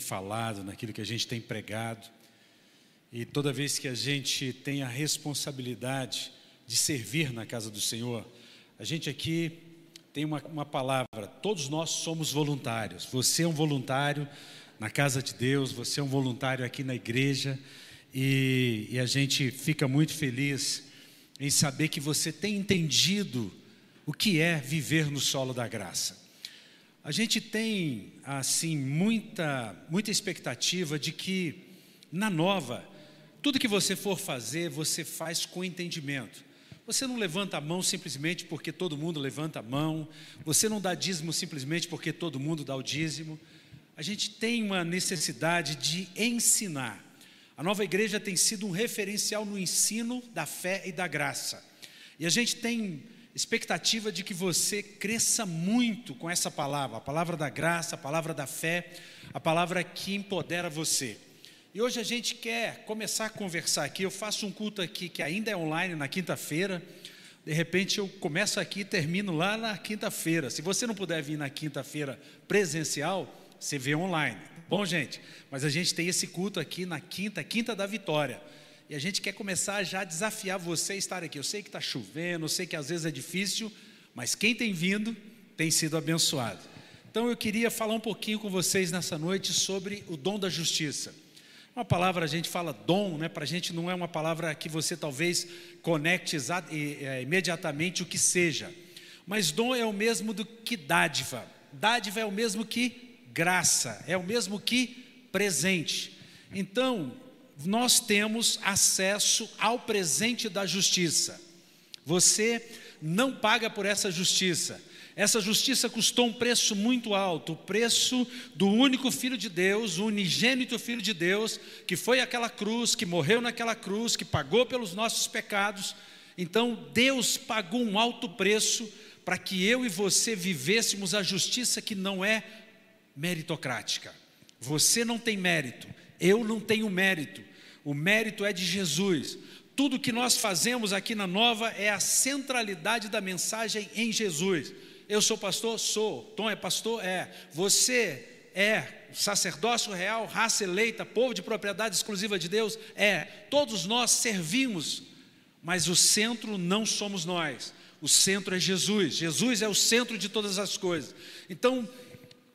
falado, naquilo que a gente tem pregado. E toda vez que a gente tem a responsabilidade de servir na casa do Senhor, a gente aqui tem uma, uma palavra: todos nós somos voluntários. Você é um voluntário na casa de Deus, você é um voluntário aqui na igreja, e, e a gente fica muito feliz em saber que você tem entendido o que é viver no solo da graça. A gente tem assim muita muita expectativa de que na nova tudo que você for fazer, você faz com entendimento. Você não levanta a mão simplesmente porque todo mundo levanta a mão, você não dá dízimo simplesmente porque todo mundo dá o dízimo. A gente tem uma necessidade de ensinar. A nova igreja tem sido um referencial no ensino da fé e da graça. E a gente tem expectativa de que você cresça muito com essa palavra, a palavra da graça, a palavra da fé, a palavra que empodera você. E hoje a gente quer começar a conversar aqui. Eu faço um culto aqui que ainda é online na quinta-feira. De repente eu começo aqui e termino lá na quinta-feira. Se você não puder vir na quinta-feira presencial, você vê online. Bom, gente, mas a gente tem esse culto aqui na quinta, quinta da vitória. E a gente quer começar já a desafiar você a estar aqui. Eu sei que está chovendo, eu sei que às vezes é difícil, mas quem tem vindo tem sido abençoado. Então eu queria falar um pouquinho com vocês nessa noite sobre o dom da justiça. Uma palavra, a gente fala dom, né? para a gente não é uma palavra que você talvez conecte é, imediatamente o que seja. Mas dom é o mesmo do que dádiva. Dádiva é o mesmo que graça, é o mesmo que presente. Então, nós temos acesso ao presente da justiça. Você não paga por essa justiça. Essa justiça custou um preço muito alto, o preço do único Filho de Deus, o unigênito Filho de Deus, que foi aquela cruz, que morreu naquela cruz, que pagou pelos nossos pecados. Então, Deus pagou um alto preço para que eu e você vivêssemos a justiça que não é meritocrática. Você não tem mérito, eu não tenho mérito. O mérito é de Jesus. Tudo que nós fazemos aqui na Nova é a centralidade da mensagem em Jesus. Eu sou pastor? Sou. Tom é pastor? É. Você é sacerdócio real, raça eleita, povo de propriedade exclusiva de Deus? É. Todos nós servimos, mas o centro não somos nós. O centro é Jesus. Jesus é o centro de todas as coisas. Então,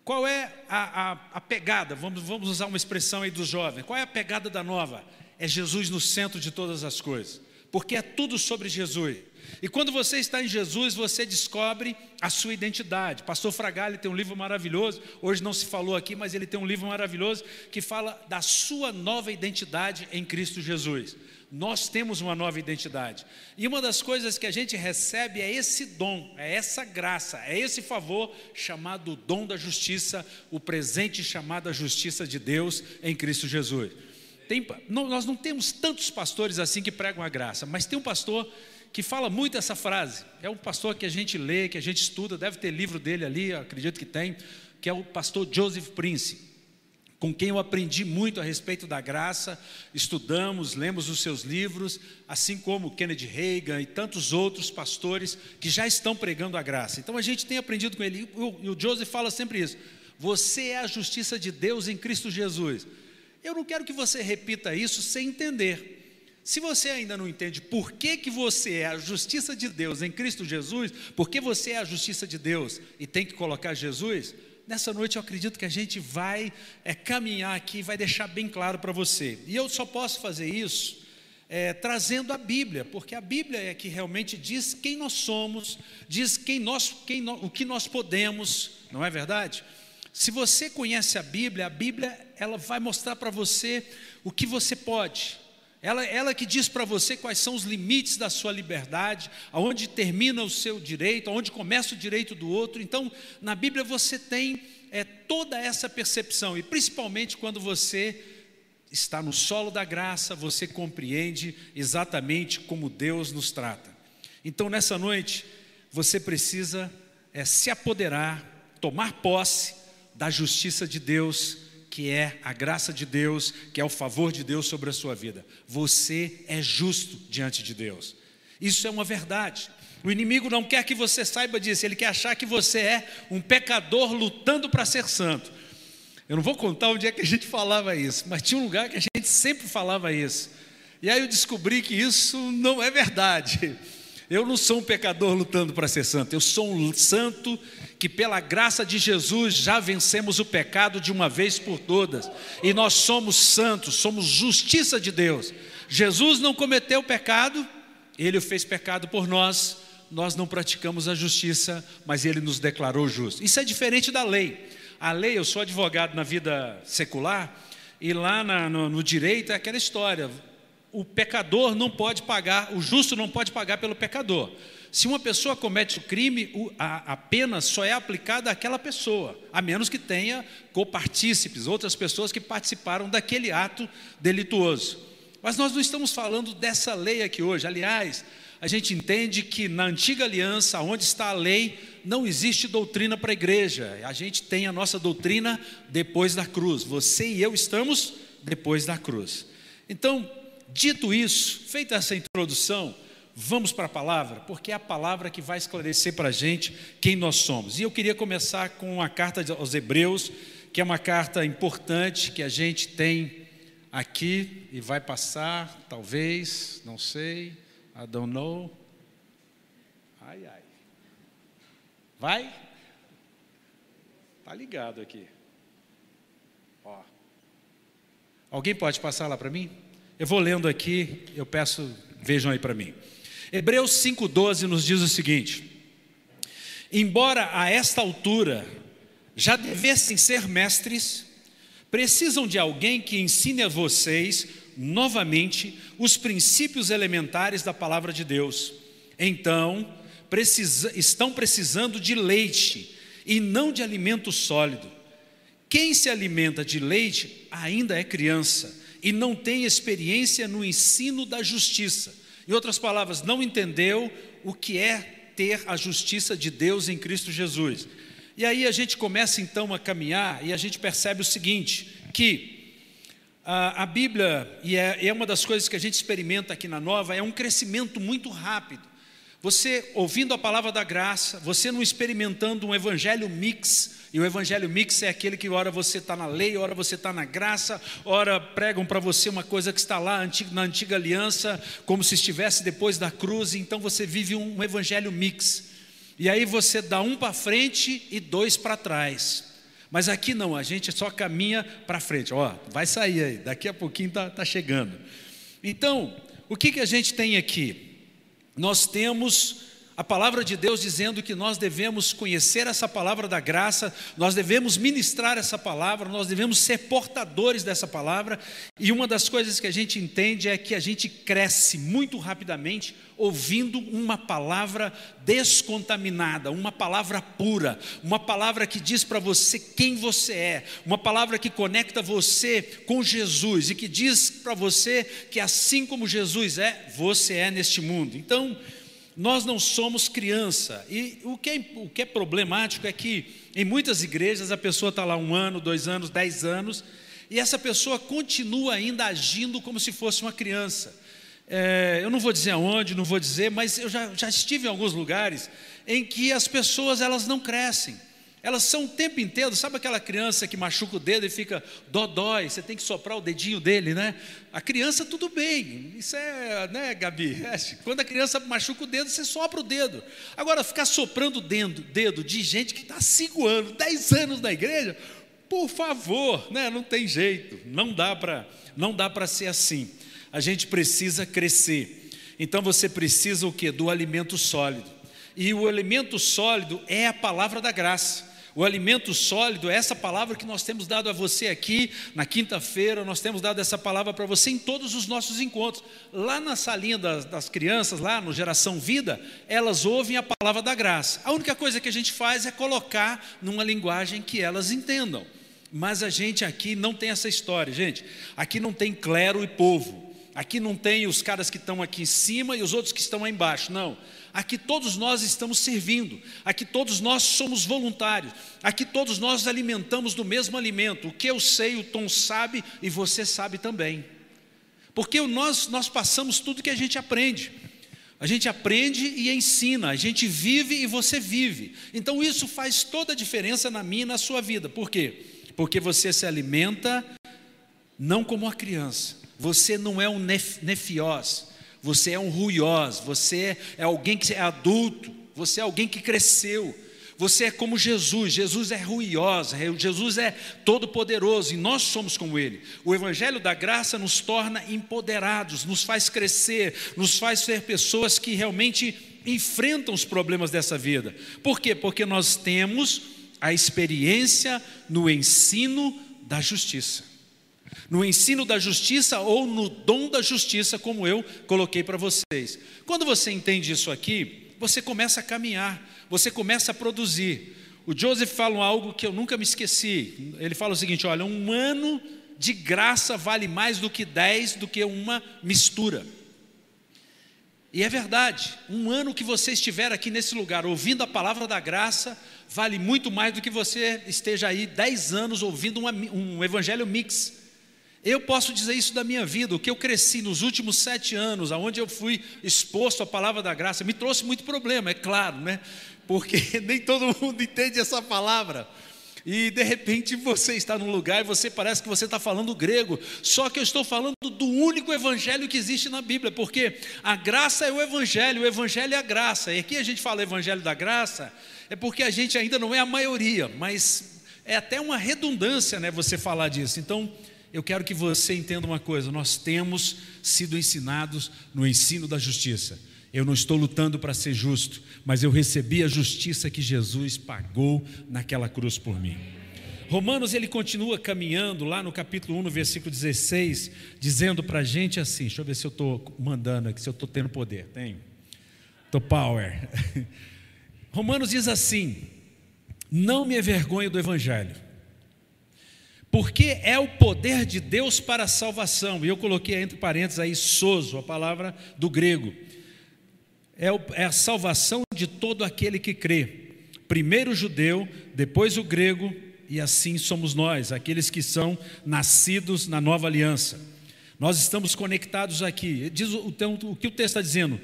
qual é a, a, a, pegada? Vamos, vamos usar uma expressão aí dos jovens. Qual é a pegada da nova? É Jesus no centro de todas as coisas, porque é tudo sobre Jesus. E quando você está em Jesus, você descobre a sua identidade. Pastor Fragali tem um livro maravilhoso, hoje não se falou aqui, mas ele tem um livro maravilhoso que fala da sua nova identidade em Cristo Jesus. Nós temos uma nova identidade. E uma das coisas que a gente recebe é esse dom, é essa graça, é esse favor chamado dom da justiça, o presente chamado a justiça de Deus em Cristo Jesus. Tem, nós não temos tantos pastores assim que pregam a graça, mas tem um pastor que fala muito essa frase. É um pastor que a gente lê, que a gente estuda, deve ter livro dele ali, acredito que tem, que é o pastor Joseph Prince com quem eu aprendi muito a respeito da graça, estudamos, lemos os seus livros, assim como Kennedy Reagan e tantos outros pastores que já estão pregando a graça. Então a gente tem aprendido com ele, e o Joseph fala sempre isso: você é a justiça de Deus em Cristo Jesus. Eu não quero que você repita isso sem entender. Se você ainda não entende por que, que você é a justiça de Deus em Cristo Jesus, por que você é a justiça de Deus e tem que colocar Jesus, nessa noite eu acredito que a gente vai é, caminhar aqui, vai deixar bem claro para você. E eu só posso fazer isso é, trazendo a Bíblia, porque a Bíblia é que realmente diz quem nós somos, diz quem nós, quem nós, o que nós podemos, não é verdade? Se você conhece a Bíblia, a Bíblia ela vai mostrar para você o que você pode. Ela, ela que diz para você quais são os limites da sua liberdade, aonde termina o seu direito, aonde começa o direito do outro. Então, na Bíblia você tem é, toda essa percepção, e principalmente quando você está no solo da graça, você compreende exatamente como Deus nos trata. Então, nessa noite, você precisa é, se apoderar, tomar posse da justiça de Deus que é a graça de Deus, que é o favor de Deus sobre a sua vida. Você é justo diante de Deus. Isso é uma verdade. O inimigo não quer que você saiba disso, ele quer achar que você é um pecador lutando para ser santo. Eu não vou contar onde é que a gente falava isso, mas tinha um lugar que a gente sempre falava isso. E aí eu descobri que isso não é verdade. Eu não sou um pecador lutando para ser santo, eu sou um santo que, pela graça de Jesus, já vencemos o pecado de uma vez por todas, e nós somos santos, somos justiça de Deus. Jesus não cometeu pecado, ele fez pecado por nós, nós não praticamos a justiça, mas ele nos declarou justos. Isso é diferente da lei. A lei, eu sou advogado na vida secular, e lá na, no, no direito é aquela história: o pecador não pode pagar, o justo não pode pagar pelo pecador. Se uma pessoa comete o crime, a, pena só é aplicada àquela pessoa, a menos que tenha copartícipes, outras pessoas que participaram daquele ato delituoso. Mas nós não estamos falando dessa lei aqui hoje. Aliás, a gente entende que na antiga aliança, onde está a lei, não existe doutrina para a igreja. A gente tem a nossa doutrina depois da cruz. Você e eu estamos depois da cruz. Então, dito isso, feita essa introdução, vamos para a palavra, porque é a palavra que vai esclarecer para a gente quem nós somos. E eu queria começar com a carta aos Hebreus, que é uma carta importante que a gente tem aqui e vai passar, talvez, não sei, I don't know. Ai, ai. Vai? Tá ligado aqui. Ó. Alguém pode passar lá para mim? Eu vou lendo aqui, eu peço, vejam aí para mim. Hebreus 5,12 nos diz o seguinte: Embora a esta altura já devessem ser mestres, precisam de alguém que ensine a vocês novamente os princípios elementares da palavra de Deus. Então, precisa, estão precisando de leite e não de alimento sólido. Quem se alimenta de leite ainda é criança e não tem experiência no ensino da justiça. Em outras palavras, não entendeu o que é ter a justiça de Deus em Cristo Jesus. E aí a gente começa então a caminhar e a gente percebe o seguinte: que a, a Bíblia, e é, é uma das coisas que a gente experimenta aqui na Nova, é um crescimento muito rápido. Você ouvindo a palavra da graça, você não experimentando um evangelho mix, e o evangelho mix é aquele que ora você está na lei, ora você está na graça, ora pregam para você uma coisa que está lá na antiga aliança, como se estivesse depois da cruz, então você vive um evangelho mix. E aí você dá um para frente e dois para trás. Mas aqui não, a gente só caminha para frente. Ó, vai sair aí, daqui a pouquinho está tá chegando. Então, o que, que a gente tem aqui? Nós temos a palavra de Deus dizendo que nós devemos conhecer essa palavra da graça, nós devemos ministrar essa palavra, nós devemos ser portadores dessa palavra, e uma das coisas que a gente entende é que a gente cresce muito rapidamente ouvindo uma palavra descontaminada, uma palavra pura, uma palavra que diz para você quem você é, uma palavra que conecta você com Jesus e que diz para você que assim como Jesus é, você é neste mundo. Então, nós não somos criança. E o que, é, o que é problemático é que em muitas igrejas a pessoa está lá um ano, dois anos, dez anos, e essa pessoa continua ainda agindo como se fosse uma criança. É, eu não vou dizer aonde, não vou dizer, mas eu já, já estive em alguns lugares em que as pessoas elas não crescem. Elas são o tempo inteiro, sabe aquela criança que machuca o dedo e fica dodói, você tem que soprar o dedinho dele, né? A criança, tudo bem, isso é, né, Gabi? É, quando a criança machuca o dedo, você sopra o dedo. Agora, ficar soprando o dedo, dedo de gente que está cinco anos, dez anos na igreja, por favor, né? Não tem jeito, não dá para, não dá para ser assim. A gente precisa crescer. Então você precisa o que? Do alimento sólido. E o alimento sólido é a palavra da graça. O alimento sólido é essa palavra que nós temos dado a você aqui na quinta-feira, nós temos dado essa palavra para você em todos os nossos encontros. Lá na salinha das, das, crianças, lá no Geração Vida, elas ouvem a palavra da graça. A única coisa que a gente faz é colocar numa linguagem que elas entendam. Mas a gente aqui não tem essa história, gente. Aqui não tem clero e povo. Aqui não tem os caras que estão aqui em cima e os outros que estão aí embaixo. Não. Aqui todos nós estamos servindo, aqui todos nós somos voluntários, aqui todos nós alimentamos do mesmo alimento. O que eu sei, o Tom sabe e você sabe também. Porque nós, nós passamos tudo que a gente aprende. A gente aprende e ensina, a gente vive e você vive. Então isso faz toda a diferença na minha e na sua vida. Por quê? Porque você se alimenta não como uma criança. Você não é um nef nefiós, você é um ruiós, você é alguém que é adulto, você é alguém que cresceu. Você é como Jesus, Jesus é ruioso, Jesus é todo-poderoso e nós somos como Ele. O Evangelho da Graça nos torna empoderados, nos faz crescer, nos faz ser pessoas que realmente enfrentam os problemas dessa vida. Por quê? Porque nós temos a experiência no ensino da justiça. No ensino da justiça ou no dom da justiça, como eu coloquei para vocês. Quando você entende isso aqui, você começa a caminhar, você começa a produzir. O Joseph fala algo que eu nunca me esqueci. Ele fala o seguinte: olha, um ano de graça vale mais do que dez do que uma mistura. E é verdade, um ano que você estiver aqui nesse lugar ouvindo a palavra da graça, vale muito mais do que você esteja aí dez anos ouvindo uma, um evangelho mix. Eu posso dizer isso da minha vida, o que eu cresci nos últimos sete anos, aonde eu fui exposto à palavra da graça, me trouxe muito problema, é claro, né? Porque nem todo mundo entende essa palavra. E de repente você está num lugar e você parece que você está falando grego, só que eu estou falando do único evangelho que existe na Bíblia, porque a graça é o evangelho, o evangelho é a graça. E aqui a gente fala evangelho da graça, é porque a gente ainda não é a maioria, mas é até uma redundância, né, você falar disso. Então, eu quero que você entenda uma coisa: nós temos sido ensinados no ensino da justiça. Eu não estou lutando para ser justo, mas eu recebi a justiça que Jesus pagou naquela cruz por mim. Romanos ele continua caminhando lá no capítulo 1, no versículo 16, dizendo para a gente assim: deixa eu ver se eu estou mandando aqui, se eu estou tendo poder. Tenho. Estou power. Romanos diz assim: Não me envergonho do Evangelho porque é o poder de Deus para a salvação. E eu coloquei entre parênteses aí soso, a palavra do grego. É, o, é a salvação de todo aquele que crê. Primeiro o judeu, depois o grego, e assim somos nós, aqueles que são nascidos na nova aliança. Nós estamos conectados aqui. Diz o, o, o que o texto está dizendo?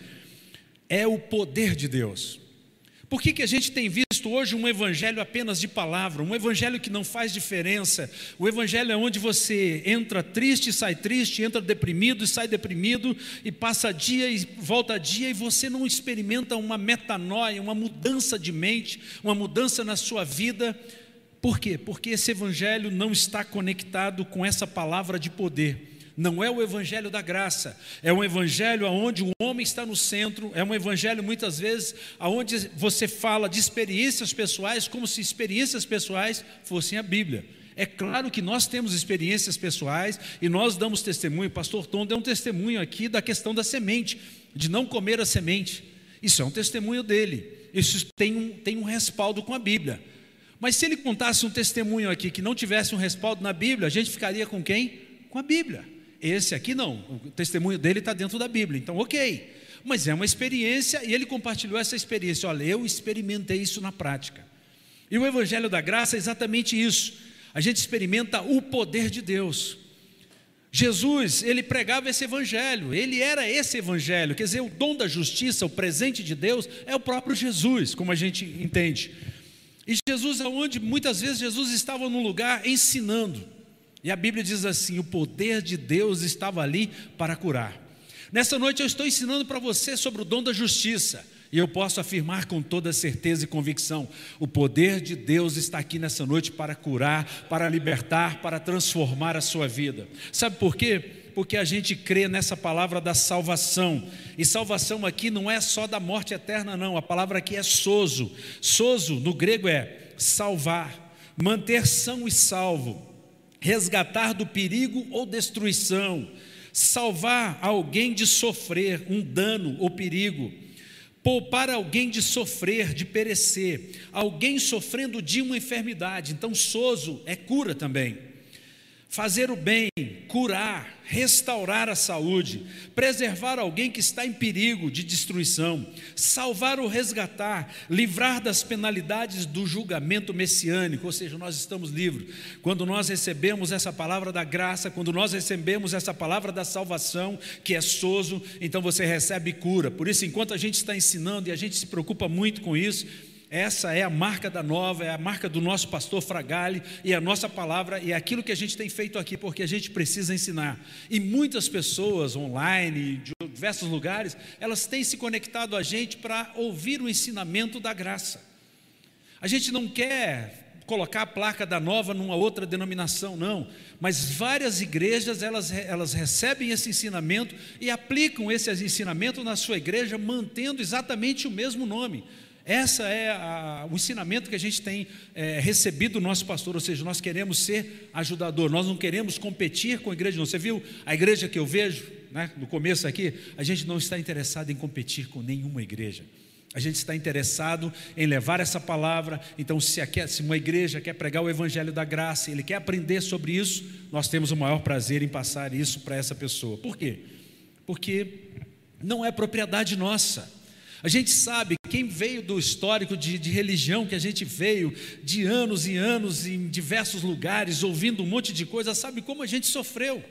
É o poder de Deus. Por que, que a gente tem visto hoje um evangelho apenas de palavra, um evangelho que não faz diferença? O evangelho é onde você entra triste e sai triste, entra deprimido e sai deprimido, e passa dia e volta dia, e você não experimenta uma metanoia, uma mudança de mente, uma mudança na sua vida. Por quê? Porque esse evangelho não está conectado com essa palavra de poder não é o evangelho da graça, é um evangelho onde o homem está no centro, é um evangelho muitas vezes onde você fala de experiências pessoais como se experiências pessoais fossem a Bíblia. É claro que nós temos experiências pessoais e nós damos testemunho. Pastor Tom deu um testemunho aqui da questão da semente, de não comer a semente. Isso é um testemunho dele. Isso tem um, tem um respaldo com a Bíblia. Mas se ele contasse um testemunho aqui que não tivesse um respaldo na Bíblia, a gente ficaria com quem? Com a Bíblia. Esse aqui não, o testemunho dele está dentro da Bíblia, então ok. Mas é uma experiência e ele compartilhou essa experiência. Olha, eu experimentei isso na prática. E o Evangelho da Graça é exatamente isso. A gente experimenta o poder de Deus. Jesus, ele pregava esse evangelho, ele era esse evangelho, quer dizer, o dom da justiça, o presente de Deus, é o próprio Jesus, como a gente entende. E Jesus, aonde muitas vezes Jesus estava num lugar ensinando, e a Bíblia diz assim: o poder de Deus estava ali para curar. Nessa noite eu estou ensinando para você sobre o dom da justiça. E eu posso afirmar com toda certeza e convicção: o poder de Deus está aqui nessa noite para curar, para libertar, para transformar a sua vida. Sabe por quê? Porque a gente crê nessa palavra da salvação. E salvação aqui não é só da morte eterna, não. A palavra aqui é soso. Soso no grego é salvar, manter são e salvo resgatar do perigo ou destruição, salvar alguém de sofrer um dano ou perigo, poupar alguém de sofrer, de perecer, alguém sofrendo de uma enfermidade. Então, soso é cura também. Fazer o bem, curar, restaurar a saúde, preservar alguém que está em perigo de destruição, salvar ou resgatar, livrar das penalidades do julgamento messiânico, ou seja, nós estamos livres. Quando nós recebemos essa palavra da graça, quando nós recebemos essa palavra da salvação, que é soso, então você recebe cura. Por isso, enquanto a gente está ensinando e a gente se preocupa muito com isso, Essa é a marca da nova, é a marca do nosso pastor Fragale e a nossa palavra e é aquilo que a gente tem feito aqui, porque a gente precisa ensinar. E muitas pessoas online, de diversos lugares, elas têm se conectado a gente para ouvir o ensinamento da graça. A gente não quer colocar a placa da nova numa outra denominação, não. Mas várias igrejas, elas, elas recebem esse ensinamento e aplicam esse ensinamento na sua igreja, mantendo exatamente o mesmo nome. Essa é a, o ensinamento que a gente tem é, recebido do nosso pastor, ou seja, nós queremos ser ajudador, nós não queremos competir com a igreja. Não. Você viu a igreja que eu vejo, né, no começo aqui? A gente não está interessado em competir com nenhuma igreja. A gente está interessado em levar essa palavra. Então, se, aqui, se uma igreja quer pregar o evangelho da graça, ele quer aprender sobre isso, nós temos o maior prazer em passar isso para essa pessoa. Por quê? Porque não é propriedade nossa. A gente sabe, quem veio do histórico de, de, religião que a gente veio, de anos e anos em diversos lugares, ouvindo um monte de coisa, sabe como a gente sofreu.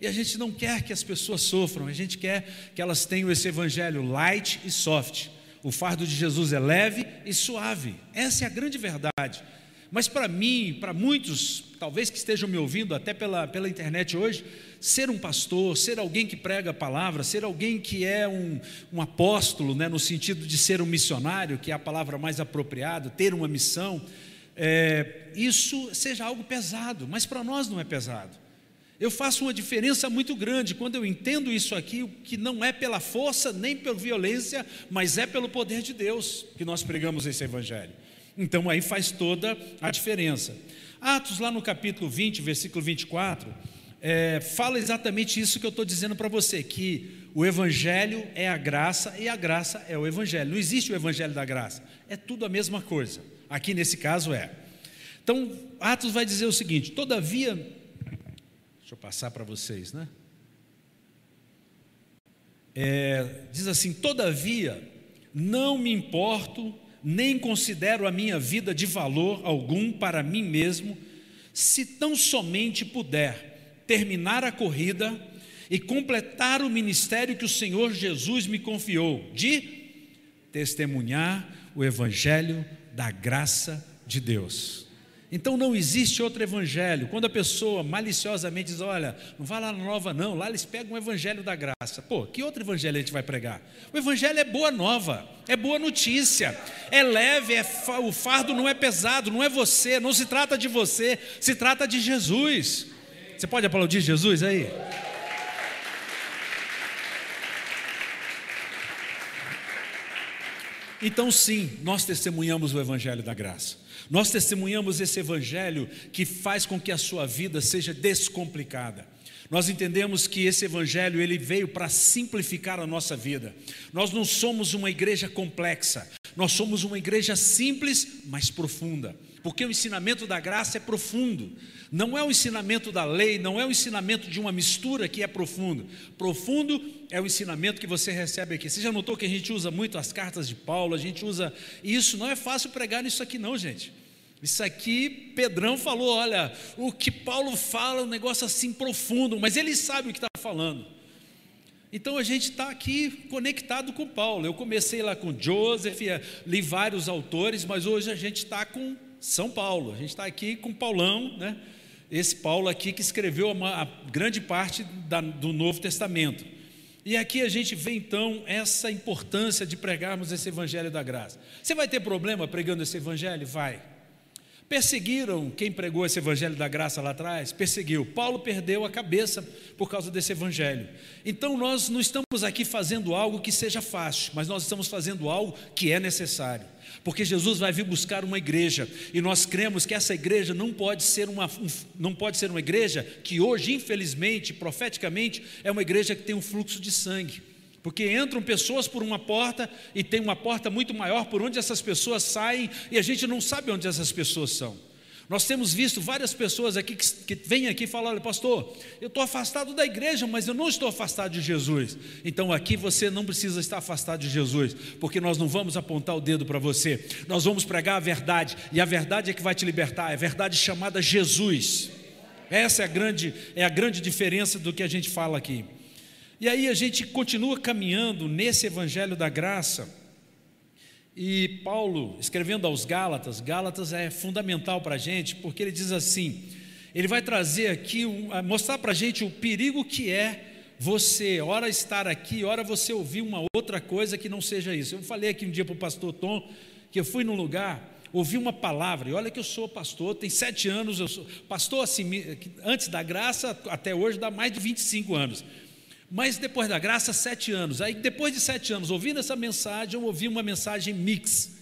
E a gente não quer que as pessoas sofram, a gente quer que elas tenham esse evangelho light e soft. O fardo de Jesus é leve e suave. Essa é a grande verdade. Mas para mim, para muitos, talvez que estejam me ouvindo até pela, pela internet hoje, ser um pastor, ser alguém que prega a palavra, ser alguém que é um, um apóstolo, né, no sentido de ser um missionário, que é a palavra mais apropriada, ter uma missão, é, isso seja algo pesado, mas para nós não é pesado. Eu faço uma diferença muito grande quando eu entendo isso aqui, que não é pela força nem pela violência, mas é pelo poder de Deus que nós pregamos esse evangelho. Então aí faz toda a diferença. Atos, lá no capítulo 20, versículo 24, é, fala exatamente isso que eu estou dizendo para você, que o Evangelho é a graça e a graça é o Evangelho. Não existe o Evangelho da graça, é tudo a mesma coisa. Aqui nesse caso é. Então, Atos vai dizer o seguinte: todavia, deixa eu passar para vocês, né? É, diz assim: todavia, não me importo, nem considero a minha vida de valor algum para mim mesmo, se tão somente puder terminar a corrida e completar o ministério que o Senhor Jesus me confiou, de testemunhar o evangelho da graça de Deus. Então não existe outro evangelho. Quando a pessoa maliciosamente diz: Olha, não vai lá na nova, não, lá eles pegam o evangelho da graça. Pô, que outro evangelho a gente vai pregar? O evangelho é boa nova, é boa notícia, é leve, é fa... o fardo não é pesado, não é você, não se trata de você, se trata de Jesus. Você pode aplaudir Jesus aí? Então, sim, nós testemunhamos o Evangelho da Graça. Nós testemunhamos esse Evangelho que faz com que a sua vida seja descomplicada. Nós entendemos que esse evangelho ele veio para simplificar a nossa vida. Nós não somos uma igreja complexa, nós somos uma igreja simples, mas profunda. Porque o ensinamento da graça é profundo. Não é o ensinamento da lei, não é o ensinamento de uma mistura que é profundo. Profundo é o ensinamento que você recebe aqui. Você já notou que a gente usa muito as cartas de Paulo, a gente usa. isso não é fácil pregar nisso aqui, não, gente. Isso aqui, Pedrão falou: olha, o que Paulo fala é um negócio assim profundo, mas ele sabe o que está falando. Então a gente está aqui conectado com Paulo. Eu comecei lá com Joseph, li vários autores, mas hoje a gente está com São Paulo. A gente está aqui com Paulão, né? esse Paulo aqui que escreveu a, grande parte da, do Novo Testamento. E aqui a gente vê então essa importância de pregarmos esse Evangelho da graça. Você vai ter problema pregando esse Evangelho? Vai. Perseguiram quem pregou esse evangelho da graça lá atrás? Perseguiu. Paulo perdeu a cabeça por causa desse evangelho. Então nós não estamos aqui fazendo algo que seja fácil, mas nós estamos fazendo algo que é necessário. Porque Jesus vai vir buscar uma igreja e nós cremos que essa igreja não pode ser uma, não pode ser uma igreja que hoje, infelizmente, profeticamente, é uma igreja que tem um fluxo de sangue. Porque entram pessoas por uma porta e tem uma porta muito maior por onde essas pessoas saem e a gente não sabe onde essas pessoas são. Nós temos visto várias pessoas aqui que, que vêm aqui e falam: olha, pastor, eu estou afastado da igreja, mas eu não estou afastado de Jesus. Então aqui você não precisa estar afastado de Jesus, porque nós não vamos apontar o dedo para você, nós vamos pregar a verdade, e a verdade é que vai te libertar, é a verdade chamada Jesus. Essa é a grande, é a grande diferença do que a gente fala aqui. E aí a gente continua caminhando nesse evangelho da graça. E Paulo, escrevendo aos Gálatas, Gálatas é fundamental para a gente, porque ele diz assim: ele vai trazer aqui, mostrar para a gente o perigo que é você, ora estar aqui, ora você ouvir uma outra coisa que não seja isso. Eu falei aqui um dia para o pastor Tom que eu fui num lugar, ouvi uma palavra, e olha que eu sou pastor, tem sete anos, eu sou pastor assim, antes da graça, até hoje dá mais de 25 anos. Mas depois da graça, sete anos. Aí, depois de sete anos, ouvindo essa mensagem, eu ouvi uma mensagem mix.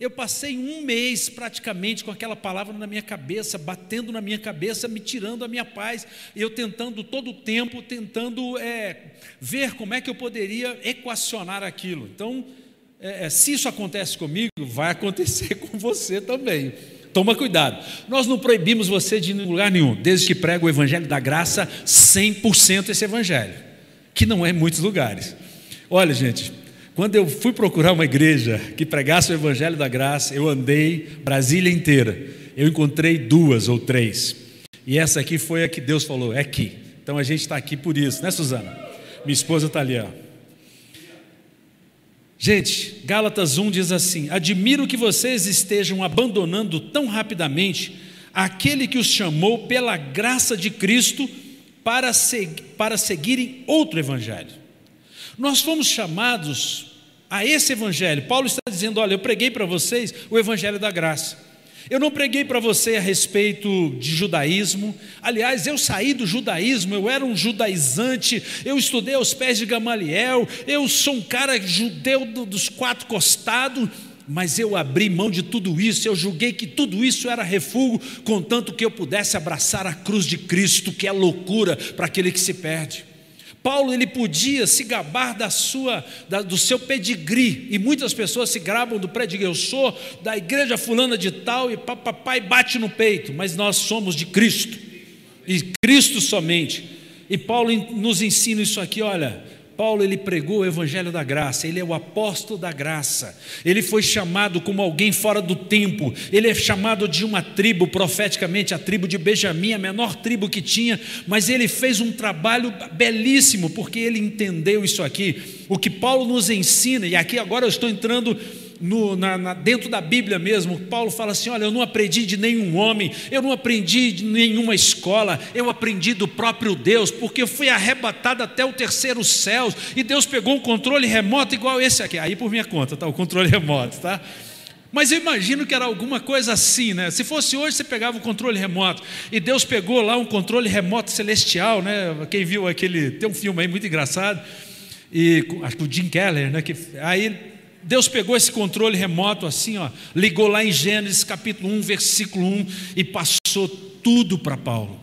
Eu passei um mês praticamente com aquela palavra na minha cabeça, batendo na minha cabeça, me tirando a minha paz. Eu tentando todo o tempo, tentando é, ver como é que eu poderia equacionar aquilo. Então, é, é se isso acontece comigo, vai acontecer com você também. Toma cuidado. Nós não proibimos você de ir em lugar nenhum, desde que prega o Evangelho da Graça, 100% esse Evangelho que não é em muitos lugares. Olha, gente, quando eu fui procurar uma igreja que pregasse o Evangelho da Graça, eu andei Brasília inteira. Eu encontrei duas ou três. E essa aqui foi a que Deus falou: é aqui. Então a gente está aqui por isso, né, Suzana? Minha esposa está ali, ó. Gente, Gálatas 1 diz assim: Admiro que vocês estejam abandonando tão rapidamente aquele que os chamou pela graça de Cristo para, seg para seguirem outro evangelho. Nós fomos chamados a esse evangelho. Paulo está dizendo: olha, eu preguei para vocês o evangelho da graça. Eu não preguei para você a respeito de judaísmo. Aliás, eu saí do judaísmo, eu era um judaizante, eu estudei aos pés de Gamaliel, eu sou um cara judeu dos quatro costados mas eu abri mão de tudo isso, eu julguei que tudo isso era refúgio, contanto que eu pudesse abraçar a cruz de Cristo, que é loucura para aquele que se perde. Paulo ele podia se gabar da sua, da, do seu pedigree, e muitas pessoas se grabam do pedigree, eu sou da igreja fulana de tal, e papai bate no peito, mas nós somos de Cristo, e Cristo somente. E Paulo nos ensina isso aqui, olha, Paulo ele pregou o evangelho da graça, ele é o apóstolo da graça. Ele foi chamado como alguém fora do tempo. Ele é chamado de uma tribo, profeticamente a tribo de Benjamim, a menor tribo que tinha, mas ele fez um trabalho belíssimo porque ele entendeu isso aqui. O que Paulo nos ensina, e aqui agora eu estou entrando no, na, na, dentro da Bíblia mesmo, Paulo fala assim: Olha, eu não aprendi de nenhum homem, eu não aprendi de nenhuma escola, eu aprendi do próprio Deus, porque eu fui arrebatado até o terceiro céu, e Deus pegou um controle remoto igual esse aqui, aí por minha conta, tá? O controle remoto, tá? Mas eu imagino que era alguma coisa assim, né? Se fosse hoje, você pegava o controle remoto, e Deus pegou lá um controle remoto celestial, né? Quem viu aquele. Tem um filme aí muito engraçado, e acho que o Jim Keller, né? Que, aí Deus pegou esse controle remoto assim, ó, ligou lá em Gênesis capítulo 1, versículo 1 e passou tudo para Paulo.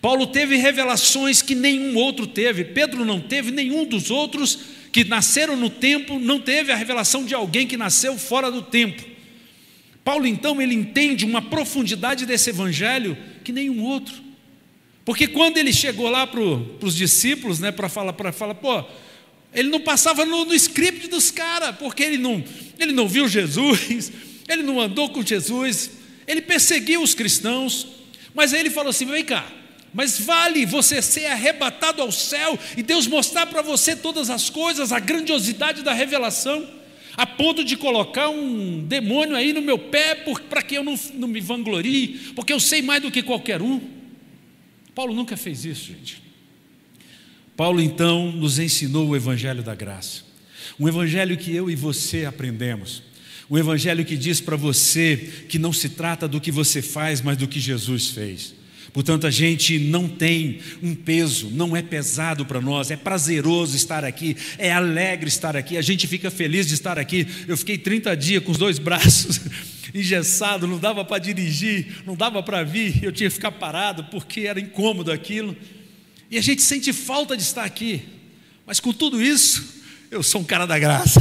Paulo teve revelações que nenhum outro teve. Pedro não teve, nenhum dos outros que nasceram no tempo não teve a revelação de alguém que nasceu fora do tempo. Paulo então ele entende uma profundidade desse evangelho que nenhum outro. Porque quando ele chegou lá para os discípulos, né, para falar, para falar, pô, ele não passava no, no script dos caras, porque ele não, ele não viu Jesus, ele não andou com Jesus, ele perseguiu os cristãos, mas aí ele falou assim: vem cá, mas vale você ser arrebatado ao céu e Deus mostrar para você todas as coisas, a grandiosidade da revelação, a ponto de colocar um demônio aí no meu pé para que eu não, não me vanglorie, porque eu sei mais do que qualquer um. Paulo nunca fez isso, gente. Paulo então nos ensinou o Evangelho da Graça, um Evangelho que eu e você aprendemos, um Evangelho que diz para você que não se trata do que você faz, mas do que Jesus fez. Portanto, a gente não tem um peso, não é pesado para nós, é prazeroso estar aqui, é alegre estar aqui, a gente fica feliz de estar aqui. Eu fiquei 30 dias com os dois braços engessados, não dava para dirigir, não dava para vir, eu tinha que ficar parado porque era incômodo aquilo. E a gente sente falta de estar aqui. Mas com tudo isso, eu sou um cara da graça.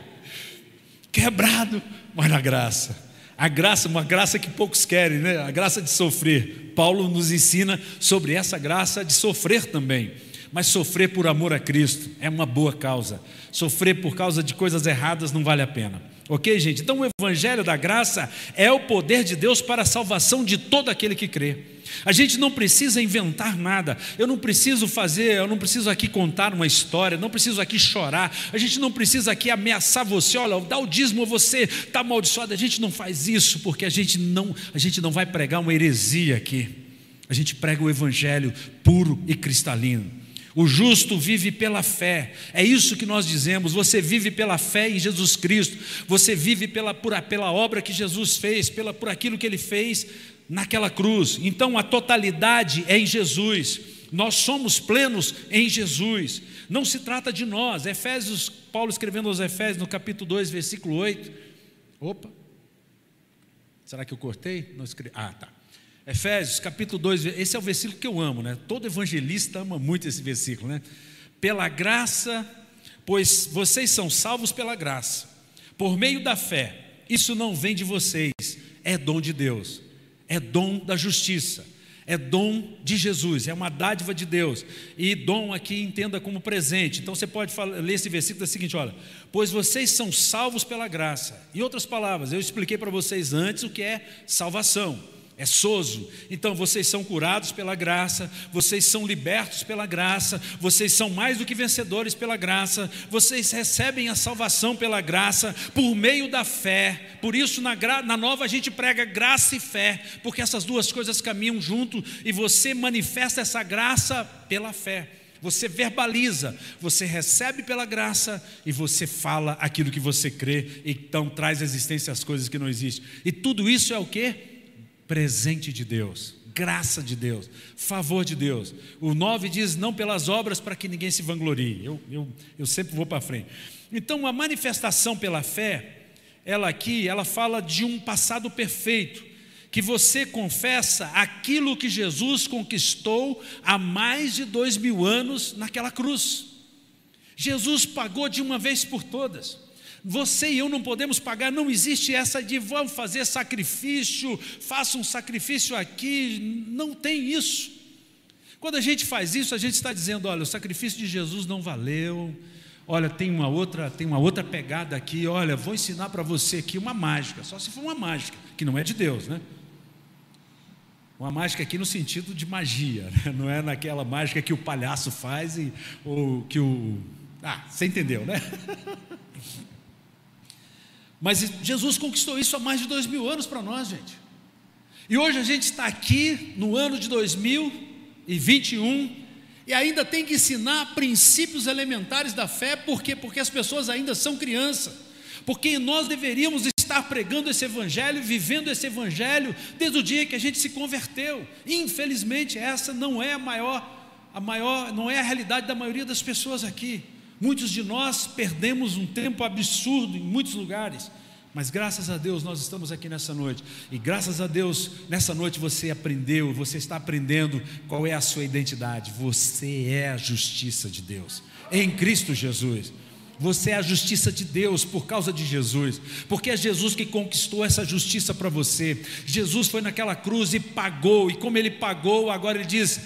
Quebrado, mas na graça. A graça, uma graça que poucos querem, né? A graça de sofrer. Paulo nos ensina sobre essa graça de sofrer também. Mas sofrer por amor a Cristo é uma boa causa. Sofrer por causa de coisas erradas não vale a pena. Ok, gente? Então, o Evangelho da Graça é o poder de Deus para a salvação de todo aquele que crê. A gente não precisa inventar nada. Eu não preciso fazer, eu não preciso aqui contar uma história, não preciso aqui chorar. A gente não precisa aqui ameaçar você, olha, dá o dízimo, você está amaldiçoado. A gente não faz isso porque a gente não, a gente não vai pregar uma heresia aqui. A gente prega o evangelho puro e cristalino. O justo vive pela fé. É isso que nós dizemos. Você vive pela fé em Jesus Cristo. Você vive pela, por, pela obra que Jesus fez, pela, por aquilo que ele fez naquela cruz. Então a totalidade é em Jesus. Nós somos plenos em Jesus. Não se trata de nós. Efésios, Paulo escrevendo aos Efésios no capítulo 2, versículo 8. Opa. Será que eu cortei? Não escrevi. Ah, tá. Efésios capítulo 2, esse é o versículo que eu amo, né? Todo evangelista ama muito esse versículo, né? Pela graça, pois vocês são salvos pela graça, por meio da fé. Isso não vem de vocês, é dom de Deus, é dom da justiça, é dom de Jesus, é uma dádiva de Deus. E dom aqui entenda como presente. Então você pode falar, ler esse versículo da seguinte: olha, pois vocês são salvos pela graça. Em outras palavras, eu expliquei para vocês antes o que é salvação é soso. Então vocês são curados pela graça, vocês são libertos pela graça, vocês são mais do que vencedores pela graça, vocês recebem a salvação pela graça por meio da fé. Por isso, na, na nova, a gente prega graça e fé, porque essas duas coisas caminham junto e você manifesta essa graça pela fé. Você verbaliza, você recebe pela graça e você fala aquilo que você crê, então traz existência às coisas que não existem. E tudo isso é o que? Presente de Deus, graça de Deus, favor de Deus. O 9 diz: não pelas obras para que ninguém se vanglorie. Eu, eu, eu sempre vou para frente. Então, a manifestação pela fé, ela aqui, ela fala de um passado perfeito, que você confessa aquilo que Jesus conquistou há mais de dois mil anos naquela cruz. Jesus pagou de uma vez por todas. Você e eu não podemos pagar, não existe essa de vamos fazer sacrifício, faça um sacrifício aqui, não tem isso. Quando a gente faz isso, a gente está dizendo, olha, o sacrifício de Jesus não valeu. Olha, tem uma outra, tem uma outra pegada aqui, olha, vou ensinar para você aqui uma mágica, só se for uma mágica, que não é de Deus, né? Uma mágica aqui no sentido de magia, né? não é naquela mágica que o palhaço faz e, ou que o. Ah, você entendeu, né? Mas Jesus conquistou isso há mais de dois mil anos para nós, gente. E hoje a gente está aqui no ano de 2021 e ainda tem que ensinar princípios elementares da fé, por quê? Porque as pessoas ainda são crianças. Porque nós deveríamos estar pregando esse evangelho, vivendo esse evangelho desde o dia que a gente se converteu. Infelizmente, essa não é a maior a maior, não é a realidade da maioria das pessoas aqui. Muitos de nós perdemos um tempo absurdo em muitos lugares, mas graças a Deus nós estamos aqui nessa noite. E graças a Deus, nessa noite você aprendeu, você está aprendendo qual é a sua identidade. Você é a justiça de Deus em Cristo Jesus. Você é a justiça de Deus por causa de Jesus, porque é Jesus que conquistou essa justiça para você. Jesus foi naquela cruz e pagou, e como ele pagou, agora ele diz: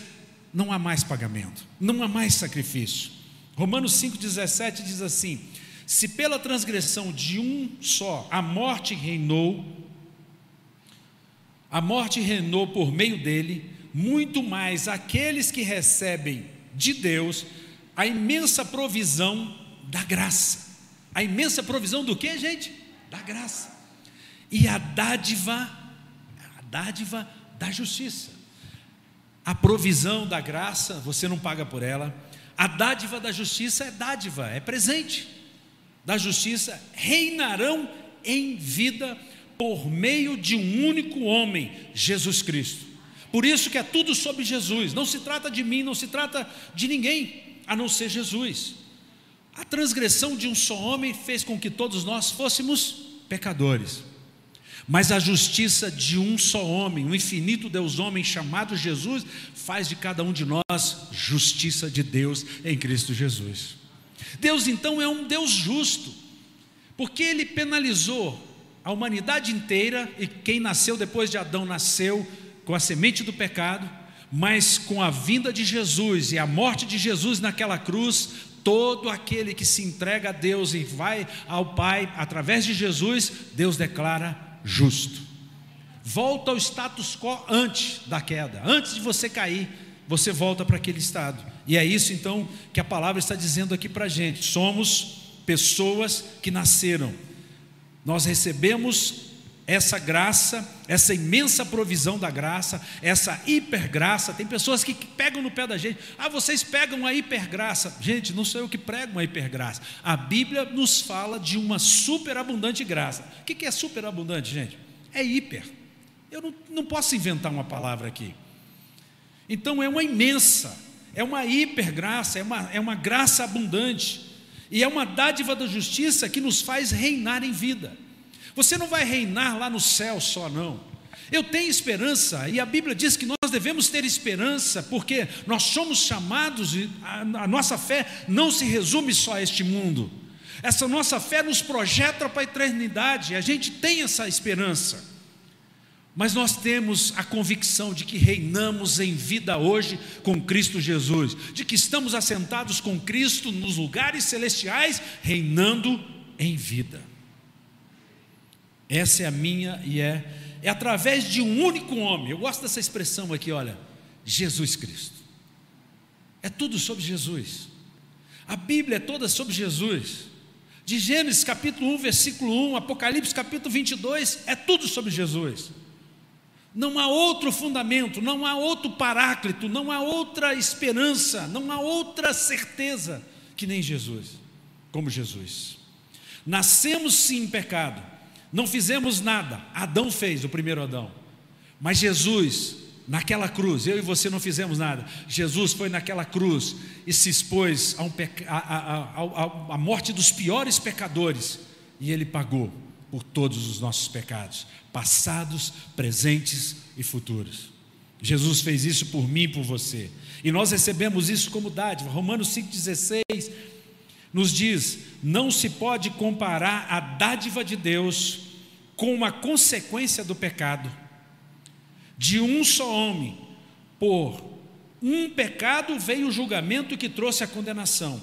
não há mais pagamento, não há mais sacrifício. Romanos 5,17 diz assim: Se pela transgressão de um só a morte reinou, a morte reinou por meio dele, muito mais aqueles que recebem de Deus a imensa provisão da graça. A imensa provisão do que, gente? Da graça. E a dádiva, a dádiva da justiça. A provisão da graça, você não paga por ela a dádiva da justiça é dádiva, é presente. Da justiça reinarão em vida por meio de um único homem, Jesus Cristo. Por isso que é tudo sobre Jesus. Não se trata de mim, não se trata de ninguém, a não ser Jesus. A transgressão de um só homem fez com que todos nós fôssemos pecadores. Mas a justiça de um só homem, o infinito Deus homem chamado Jesus, faz de cada um de nós justiça de Deus em Cristo Jesus. Deus então é um Deus justo, porque ele penalizou a humanidade inteira e quem nasceu depois de Adão nasceu com a semente do pecado, Mas com a vinda de Jesus e a morte de Jesus naquela cruz, todo aquele que se entrega a Deus e vai ao Pai através de Jesus, Deus declara justo. Volta ao status quo antes da queda, antes de você cair, você volta para aquele estado. E é isso então que a palavra está dizendo aqui para a gente: somos pessoas que nasceram, nós recebemos essa graça, essa imensa provisão da graça, essa hipergraça. Tem pessoas que pegam no pé da gente. Ah, vocês pegam a hipergraça. Gente, não sou eu que prego uma hipergraça. A Bíblia nos fala de uma superabundante graça. O que é superabundante, gente? É hiper. Eu não, não posso inventar uma palavra aqui. Então é uma imensa, é uma hipergraça, é uma, é uma graça abundante. E é uma dádiva da justiça que nos faz reinar em vida. Você não vai reinar lá no céu só, não. Eu tenho esperança, e a Bíblia diz que nós devemos ter esperança, porque nós somos chamados, e a, a nossa fé não se resume só a este mundo. Essa nossa fé nos projeta para a eternidade, a gente tem essa esperança. Mas nós temos a convicção de que reinamos em vida hoje com Cristo Jesus, de que estamos assentados com Cristo nos lugares celestiais, reinando em vida. Essa é a minha e é é através de um único homem. Eu gosto dessa expressão aqui, olha, Jesus Cristo. É tudo sobre Jesus. A Bíblia é toda sobre Jesus. De Gênesis capítulo 1, versículo 1, Apocalipse capítulo 22, é tudo sobre Jesus. Não há outro fundamento, não há outro paráclito, não há outra esperança, não há outra certeza que nem Jesus, como Jesus. Nascemos sim em pecado, não fizemos nada. Adão fez, o primeiro Adão. Mas Jesus, naquela cruz, eu e você não fizemos nada. Jesus foi naquela cruz e se expôs a, um peca, morte dos piores pecadores. E ele pagou por todos os nossos pecados, passados, presentes e futuros. Jesus fez isso por mim e por você. E nós recebemos isso como dádiva. Romanos 5,16 nos diz: não se pode comparar a dádiva de Deus com uma consequência do pecado. De um só homem, por um pecado veio o julgamento que trouxe a condenação,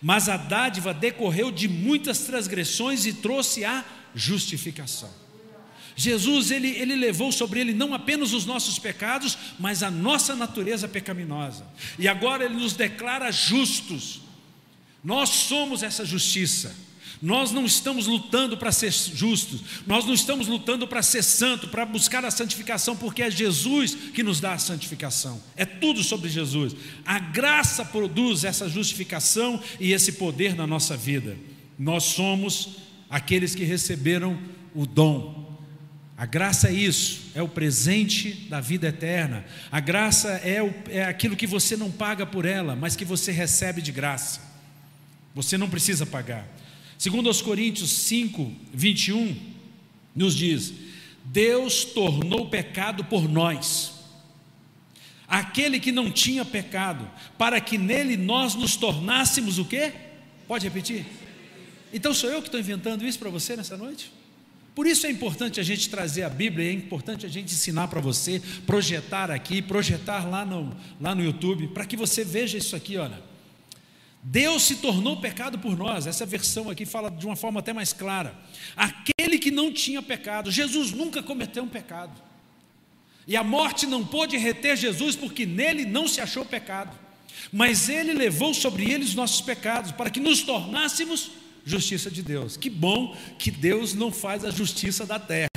mas a dádiva decorreu de muitas transgressões e trouxe a justificação. Jesus, ele, ele levou sobre ele não apenas os nossos pecados, mas a nossa natureza pecaminosa. E agora ele nos declara justos. Nós somos essa justiça. Nós não estamos lutando para ser justos, nós não estamos lutando para ser santo, para buscar a santificação, porque é Jesus que nos dá a santificação, é tudo sobre Jesus. A graça produz essa justificação e esse poder na nossa vida. Nós somos aqueles que receberam o dom. A graça é isso, é o presente da vida eterna. A graça é, o, é aquilo que você não paga por ela, mas que você recebe de graça. Você não precisa pagar. Segundo aos Coríntios 5, 21, nos diz: Deus tornou pecado por nós, aquele que não tinha pecado, para que nele nós nos tornássemos o quê? Pode repetir? Então sou eu que estou inventando isso para você nessa noite? Por isso é importante a gente trazer a Bíblia, é importante a gente ensinar para você, projetar aqui, projetar lá no, lá no YouTube, para que você veja isso aqui, olha. Deus se tornou pecado por nós. Essa versão aqui fala de uma forma até mais clara. Aquele que não tinha pecado, Jesus nunca cometeu um pecado. E a morte não pôde reter Jesus porque nele não se achou pecado. Mas ele levou sobre ele os nossos pecados para que nos tornássemos justiça de Deus. Que bom que Deus não faz a justiça da terra.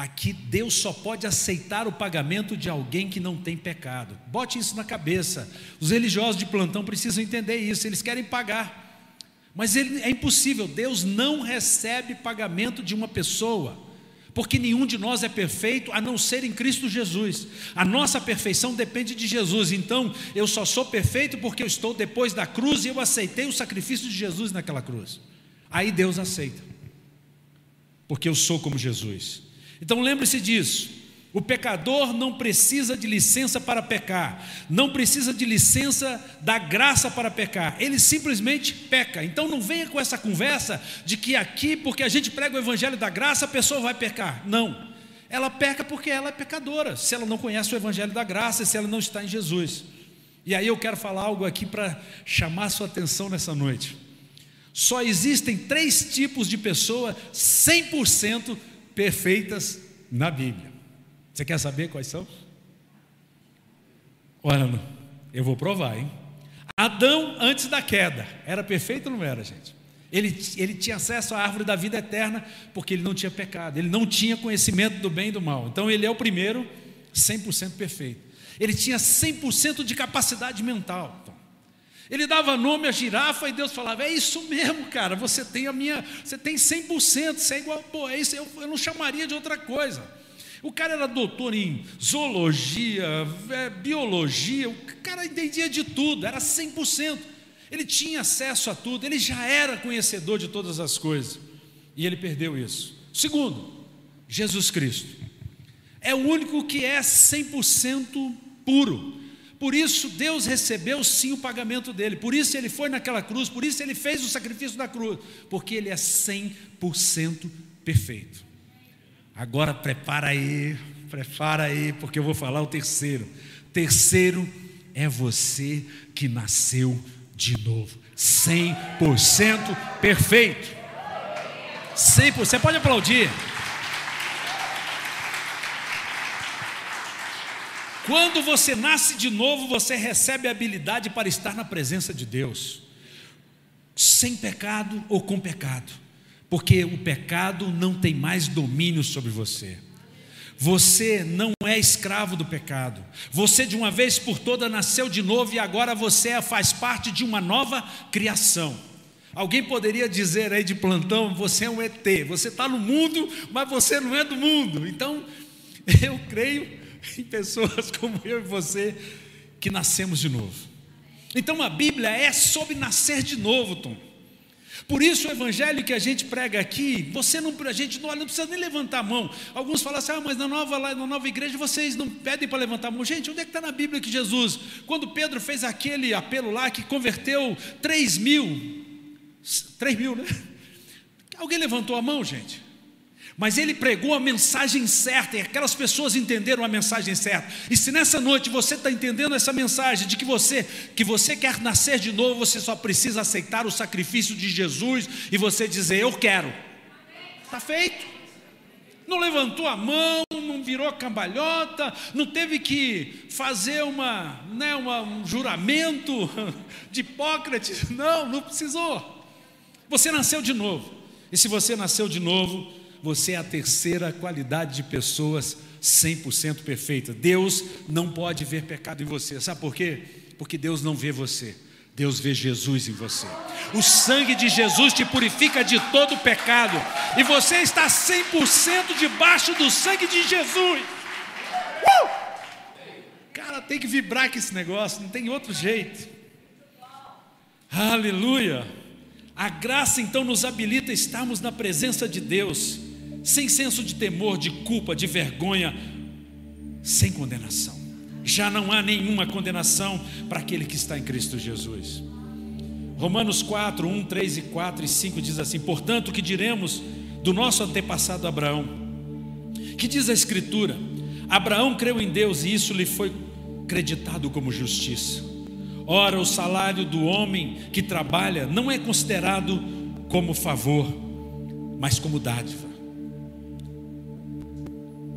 Aqui Deus só pode aceitar o pagamento de alguém que não tem pecado. Bote isso na cabeça. Os religiosos de plantão precisam entender isso, eles querem pagar. Mas ele, é impossível, Deus não recebe pagamento de uma pessoa, porque nenhum de nós é perfeito a não ser em Cristo Jesus. A nossa perfeição depende de Jesus. Então, eu só sou perfeito porque eu estou depois da cruz e eu aceitei o sacrifício de Jesus naquela cruz. Aí Deus aceita, porque eu sou como Jesus. Então lembre-se disso. O pecador não precisa de licença para pecar, não precisa de licença da graça para pecar, ele simplesmente peca. Então não venha com essa conversa de que aqui, porque a gente prega o evangelho da graça, a pessoa vai pecar. Não. ela peca porque ela é pecadora, se ela não conhece o Evangelho da Graça, se ela não está em Jesus. E aí eu quero falar algo aqui para chamar a sua atenção nessa noite. Só existem três tipos de pessoa 100% perfeitas na Bíblia. Você quer saber quais são? Olha, eu vou provar, hein? Adão, antes da queda, era perfeito ou não era, gente? Ele, ele tinha acesso à árvore da vida eterna porque ele não tinha pecado, ele não tinha conhecimento do bem e do mal. Então ele é o primeiro 100% perfeito. Ele tinha 100% de capacidade mental. Ele dava nome à girafa e Deus falava: É isso mesmo, cara, você tem a minha, você tem 100%, você é igual, pô, é isso, eu, eu não chamaria de outra coisa. O cara era doutor em zoologia, é, biologia, o cara entendia de tudo, era 100%. Ele tinha acesso a tudo, ele já era conhecedor de todas as coisas. E ele perdeu isso. Segundo, Jesus Cristo. É o único que é 100% puro. Por isso Deus recebeu sim o pagamento dele. Por isso ele foi naquela cruz, por isso ele fez o sacrifício da cruz, porque ele é 100% perfeito. Agora prepara aí, prepara aí, porque eu vou falar o terceiro. Terceiro é você que nasceu de novo. 100% perfeito. 100%. Você pode aplaudir. Quando você nasce de novo, você recebe a habilidade para estar na presença de Deus, sem pecado ou com pecado, porque o pecado não tem mais domínio sobre você. Você não é escravo do pecado. Você de uma vez por toda nasceu de novo e agora você faz parte de uma nova criação. Alguém poderia dizer aí de plantão: você é um ET, você está no mundo, mas você não é do mundo. Então, eu creio em pessoas como eu e você que nascemos de novo. Então a Bíblia é sobre nascer de novo, Tom. Por isso o evangelho que a gente prega aqui, você não, a gente não, não precisa nem levantar a mão. Alguns falam assim, ah, mas na nova, lá, na nova igreja vocês não pedem para levantar a mão. Gente, onde é que está na Bíblia que Jesus, quando Pedro fez aquele apelo lá que converteu 3 mil, 3 mil, né? Alguém levantou a mão, gente? Mas ele pregou a mensagem certa e aquelas pessoas entenderam a mensagem certa. E se nessa noite você está entendendo essa mensagem de que você que você quer nascer de novo, você só precisa aceitar o sacrifício de Jesus e você dizer eu quero. Está feito. Não levantou a mão, não virou cambalhota, não teve que fazer uma, né, uma, um juramento de Hipócrates. Não, não precisou. Você nasceu de novo. E se você nasceu de novo, você é a terceira qualidade de pessoas 100% perfeita. Deus não pode ver pecado em você. Sabe por quê? Porque Deus não vê você. Deus vê Jesus em você. O sangue de Jesus te purifica de todo pecado. E você está 100% debaixo do sangue de Jesus. Uh! Cara, tem que vibrar com esse negócio, não tem outro jeito. Aleluia. A graça então nos habilita a estarmos na presença de Deus sem senso de temor, de culpa, de vergonha, sem condenação. Já não há nenhuma condenação para aquele que está em Cristo Jesus. Romanos 4, 1, 3 e 4 e 5 diz assim: Portanto, o que diremos do nosso antepassado Abraão? Que diz a Escritura: Abraão creu em Deus e isso lhe foi creditado como justiça. Ora, o salário do homem que trabalha não é considerado como favor, mas como dádiva.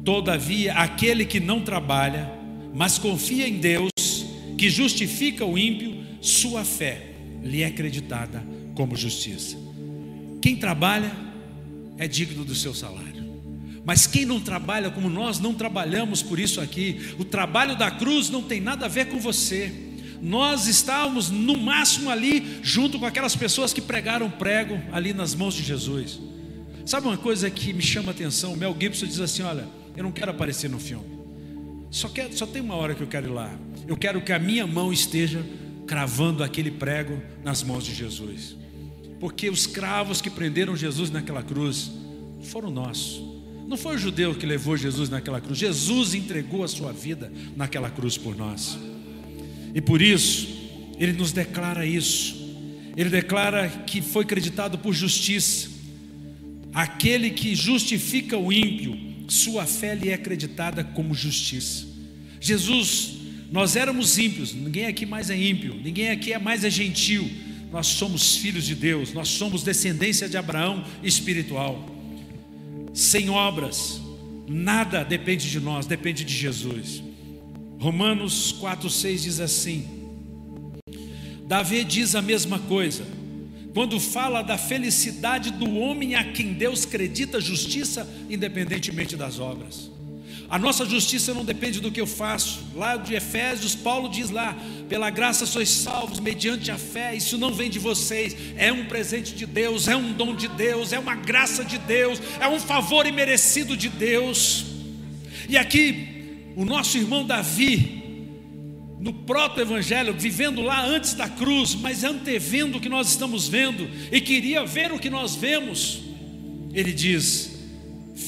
Todavia, aquele que não trabalha, mas confia em Deus, que justifica o ímpio, sua fé lhe é acreditada como justiça. Quem trabalha é digno do seu salário. Mas quem não trabalha como nós não trabalhamos por isso aqui, o trabalho da cruz não tem nada a ver com você. Nós estávamos no máximo ali junto com aquelas pessoas que pregaram prego ali nas mãos de Jesus. Sabe uma coisa que me chama a atenção? O Mel Gibson diz assim: olha, eu não quero aparecer no filme. Só, quero, só tem uma hora que eu quero ir lá. Eu quero que a minha mão esteja cravando aquele prego nas mãos de Jesus. Porque os cravos que prenderam Jesus naquela cruz foram nossos. Não foi o judeu que levou Jesus naquela cruz. Jesus entregou a sua vida naquela cruz por nós. E por isso, ele nos declara isso. Ele declara que foi acreditado por justiça. Aquele que justifica o ímpio sua fé lhe é acreditada como justiça. Jesus, nós éramos ímpios, ninguém aqui mais é ímpio, ninguém aqui é mais é gentil. Nós somos filhos de Deus, nós somos descendência de Abraão espiritual. Sem obras, nada depende de nós, depende de Jesus. Romanos 4,6 diz assim: Davi diz a mesma coisa, quando fala da felicidade do homem a quem Deus acredita justiça, independentemente das obras. A nossa justiça não depende do que eu faço. Lá de Efésios, Paulo diz lá: pela graça sois salvos mediante a fé. Isso não vem de vocês, é um presente de Deus, é um dom de Deus, é uma graça de Deus, é um favor imerecido de Deus. E aqui, o nosso irmão Davi, no proto-evangelho, vivendo lá antes da cruz, mas antevendo o que nós estamos vendo, e queria ver o que nós vemos, ele diz: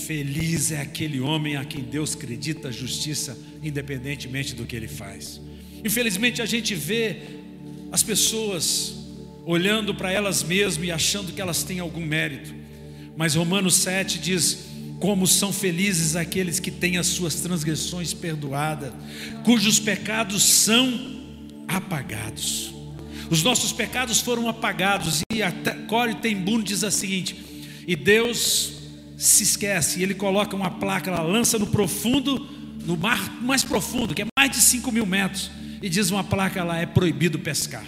Feliz é aquele homem a quem Deus acredita a justiça, independentemente do que ele faz. Infelizmente, a gente vê as pessoas olhando para elas mesmas e achando que elas têm algum mérito, mas Romanos 7 diz: como são felizes aqueles que têm as suas transgressões perdoadas, cujos pecados são apagados. Os nossos pecados foram apagados, e até Core Tembun diz a seguinte: e Deus se esquece, ele coloca uma placa, ela lança no profundo, no mar mais profundo, que é mais de 5 mil metros, e diz uma placa lá: é proibido pescar.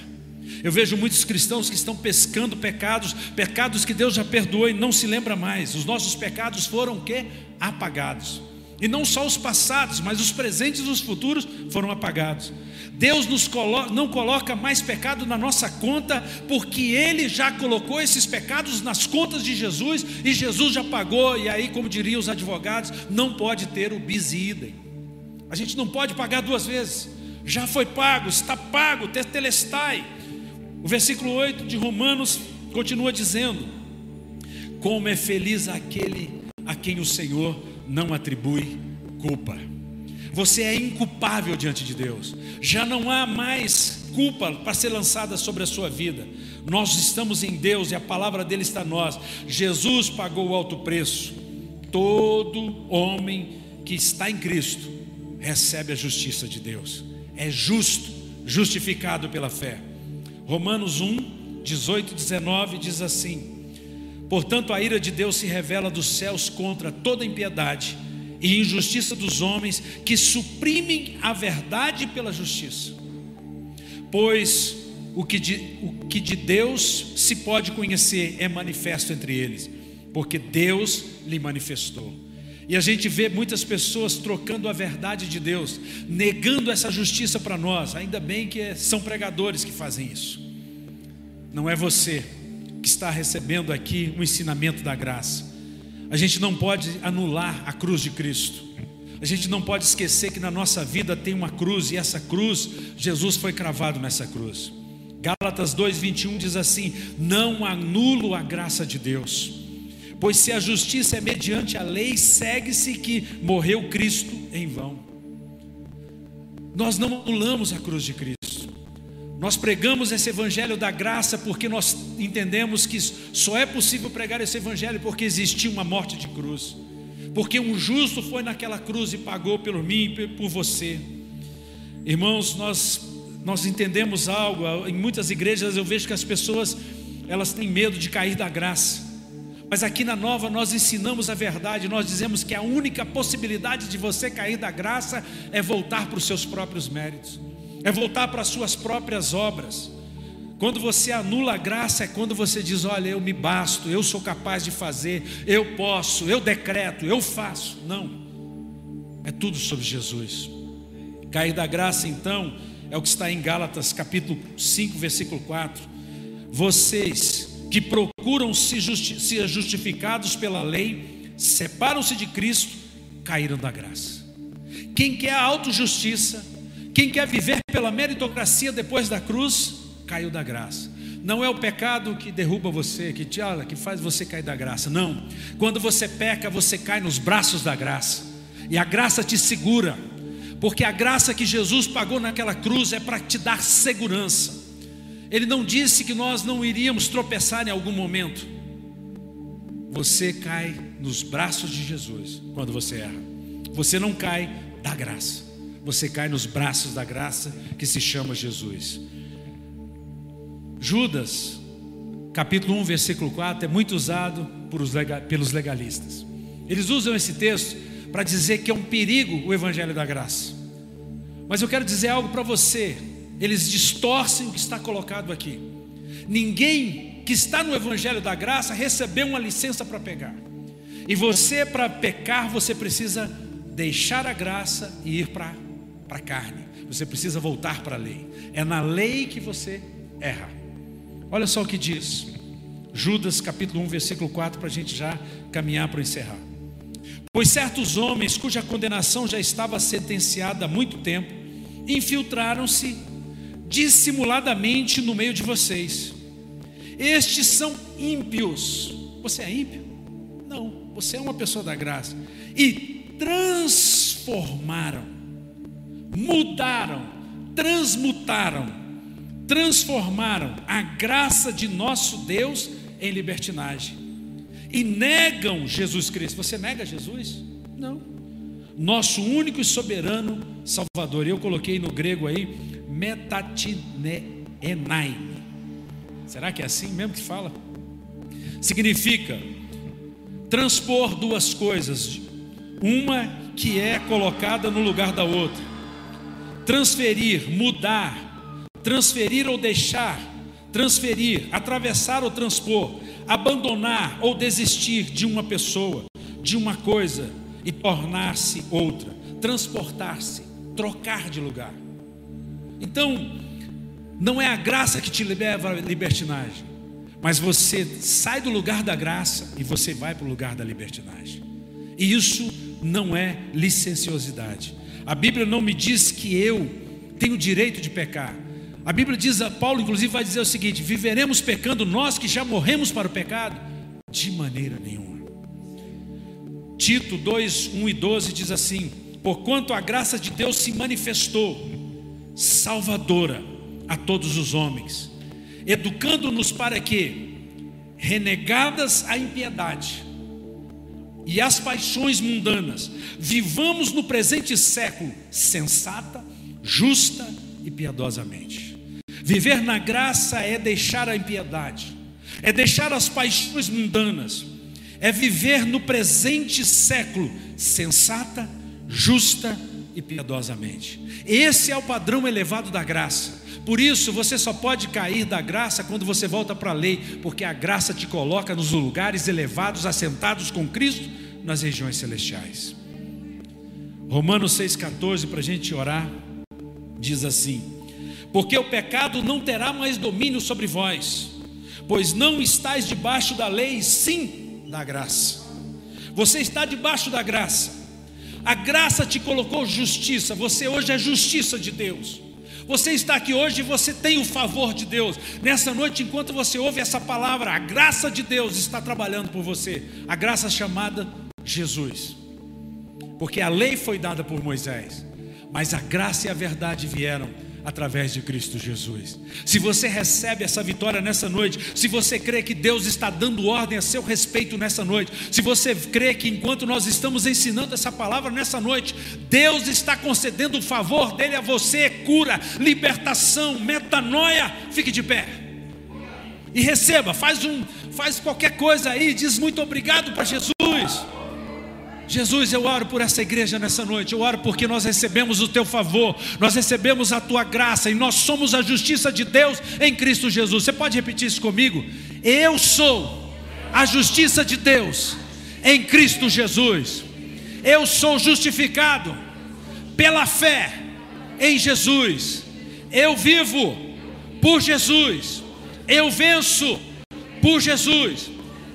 Eu vejo muitos cristãos que estão pescando pecados, pecados que Deus já perdoou e não se lembra mais. Os nossos pecados foram o quê? Apagados. E não só os passados, mas os presentes e os futuros foram apagados. Deus nos colo não coloca mais pecado na nossa conta, porque Ele já colocou esses pecados nas contas de Jesus e Jesus já pagou. E aí, como diriam os advogados, não pode ter o bis idem. A gente não pode pagar duas vezes. Já foi pago, está pago, tetelestai. O versículo 8 de Romanos continua dizendo: Como é feliz aquele a quem o Senhor não atribui culpa. Você é inculpável diante de Deus. Já não há mais culpa para ser lançada sobre a sua vida. Nós estamos em Deus e a palavra dele está em nós. Jesus pagou o alto preço. Todo homem que está em Cristo recebe a justiça de Deus. É justo, justificado pela fé. Romanos 1, 18 e 19 diz assim: Portanto, a ira de Deus se revela dos céus contra toda impiedade e injustiça dos homens que suprimem a verdade pela justiça. Pois o que, de, o que de Deus se pode conhecer é manifesto entre eles, porque Deus lhe manifestou. E a gente vê muitas pessoas trocando a verdade de Deus, negando essa justiça para nós. Ainda bem que são pregadores que fazem isso. Não é você que está recebendo aqui o ensinamento da graça. A gente não pode anular a cruz de Cristo. A gente não pode esquecer que na nossa vida tem uma cruz e essa cruz, Jesus foi cravado nessa cruz. Gálatas 2:21 diz assim: "Não anulo a graça de Deus, Pois se a justiça é mediante a lei, segue-se que morreu Cristo em vão. Nós não anulamos a cruz de Cristo. Nós pregamos esse evangelho da graça porque nós entendemos que só é possível pregar esse evangelho porque existiu uma morte de cruz. Porque um justo foi naquela cruz e pagou por mim e por você. Irmãos, nós nós entendemos algo, em muitas igrejas eu vejo que as pessoas elas têm medo de cair da graça. Mas aqui na nova nós ensinamos a verdade, nós dizemos que a única possibilidade de você cair da graça é voltar para os seus próprios méritos, é voltar para as suas próprias obras. Quando você anula a graça, é quando você diz: Olha, eu me basto, eu sou capaz de fazer, eu posso, eu decreto, eu faço. Não, é tudo sobre Jesus. Cair da graça, então, é o que está em Gálatas capítulo 5, versículo 4. Vocês que procuram se justi ser justificados pela lei, separam-se de Cristo, caíram da graça. Quem quer a autojustiça, quem quer viver pela meritocracia depois da cruz, caiu da graça. Não é o pecado que derruba você, que te olha, que faz você cair da graça. Não. Quando você peca, você cai nos braços da graça. E a graça te segura. Porque a graça que Jesus pagou naquela cruz é para te dar segurança. Ele não disse que nós não iríamos tropeçar em algum momento. Você cai nos braços de Jesus quando você erra. Você não cai da graça, você cai nos braços da graça que se chama Jesus. Judas, capítulo 1, versículo 4, é muito usado pelos legalistas. Eles usam esse texto para dizer que é um perigo o evangelho da graça. Mas eu quero dizer algo para você. Eles distorcem o que está colocado aqui. Ninguém que está no evangelho da graça recebeu uma licença para pegar. E você, para pecar, você precisa deixar a graça e ir para a carne. Você precisa voltar para a lei. É na lei que você erra. Olha só o que diz. Judas capítulo 1, versículo 4, para a gente já caminhar para encerrar. Pois certos homens, cuja condenação já estava sentenciada há muito tempo, infiltraram-se dissimuladamente no meio de vocês. Estes são ímpios. Você é ímpio? Não. Você é uma pessoa da graça. E transformaram, mudaram, transmutaram, transformaram a graça de nosso Deus em libertinagem. E negam Jesus Cristo. Você nega Jesus? Não. Nosso único e soberano Salvador. Eu coloquei no grego aí metatineenai. Será que é assim mesmo que fala? Significa transpor duas coisas, uma que é colocada no lugar da outra, transferir, mudar, transferir ou deixar, transferir, atravessar ou transpor, abandonar ou desistir de uma pessoa, de uma coisa e tornar-se outra, transportar-se, trocar de lugar. Então, não é a graça que te leva à libertinagem, mas você sai do lugar da graça e você vai para o lugar da libertinagem. E isso não é licenciosidade. A Bíblia não me diz que eu tenho direito de pecar. A Bíblia diz, Paulo inclusive vai dizer o seguinte: viveremos pecando nós que já morremos para o pecado? De maneira nenhuma. Tito 2, 1 e 12 diz assim: Porquanto a graça de Deus se manifestou, salvadora a todos os homens educando-nos para que, renegadas a impiedade e as paixões mundanas, vivamos no presente século sensata, justa e piedosamente. Viver na graça é deixar a impiedade, é deixar as paixões mundanas, é viver no presente século sensata, justa e piedosamente. Esse é o padrão elevado da graça. Por isso, você só pode cair da graça quando você volta para a lei, porque a graça te coloca nos lugares elevados, assentados com Cristo nas regiões celestiais. Romanos 6,14, para a gente orar, diz assim: Porque o pecado não terá mais domínio sobre vós, pois não estáis debaixo da lei, sim da graça. Você está debaixo da graça. A graça te colocou justiça, você hoje é justiça de Deus. Você está aqui hoje e você tem o favor de Deus. Nessa noite, enquanto você ouve essa palavra, a graça de Deus está trabalhando por você. A graça chamada Jesus. Porque a lei foi dada por Moisés, mas a graça e a verdade vieram através de Cristo Jesus. Se você recebe essa vitória nessa noite, se você crê que Deus está dando ordem a seu respeito nessa noite, se você crê que enquanto nós estamos ensinando essa palavra nessa noite, Deus está concedendo o favor dele a você, cura, libertação, metanoia, fique de pé. E receba, faz um, faz qualquer coisa aí, diz muito obrigado para Jesus. Jesus, eu oro por essa igreja nessa noite. Eu oro porque nós recebemos o teu favor, nós recebemos a tua graça e nós somos a justiça de Deus em Cristo Jesus. Você pode repetir isso comigo? Eu sou a justiça de Deus em Cristo Jesus. Eu sou justificado pela fé em Jesus. Eu vivo por Jesus. Eu venço por Jesus.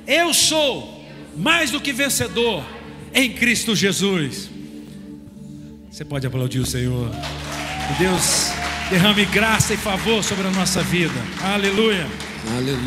Eu sou mais do que vencedor em Cristo Jesus. Você pode aplaudir o Senhor. Que Deus derrame graça e favor sobre a nossa vida. Aleluia. Aleluia.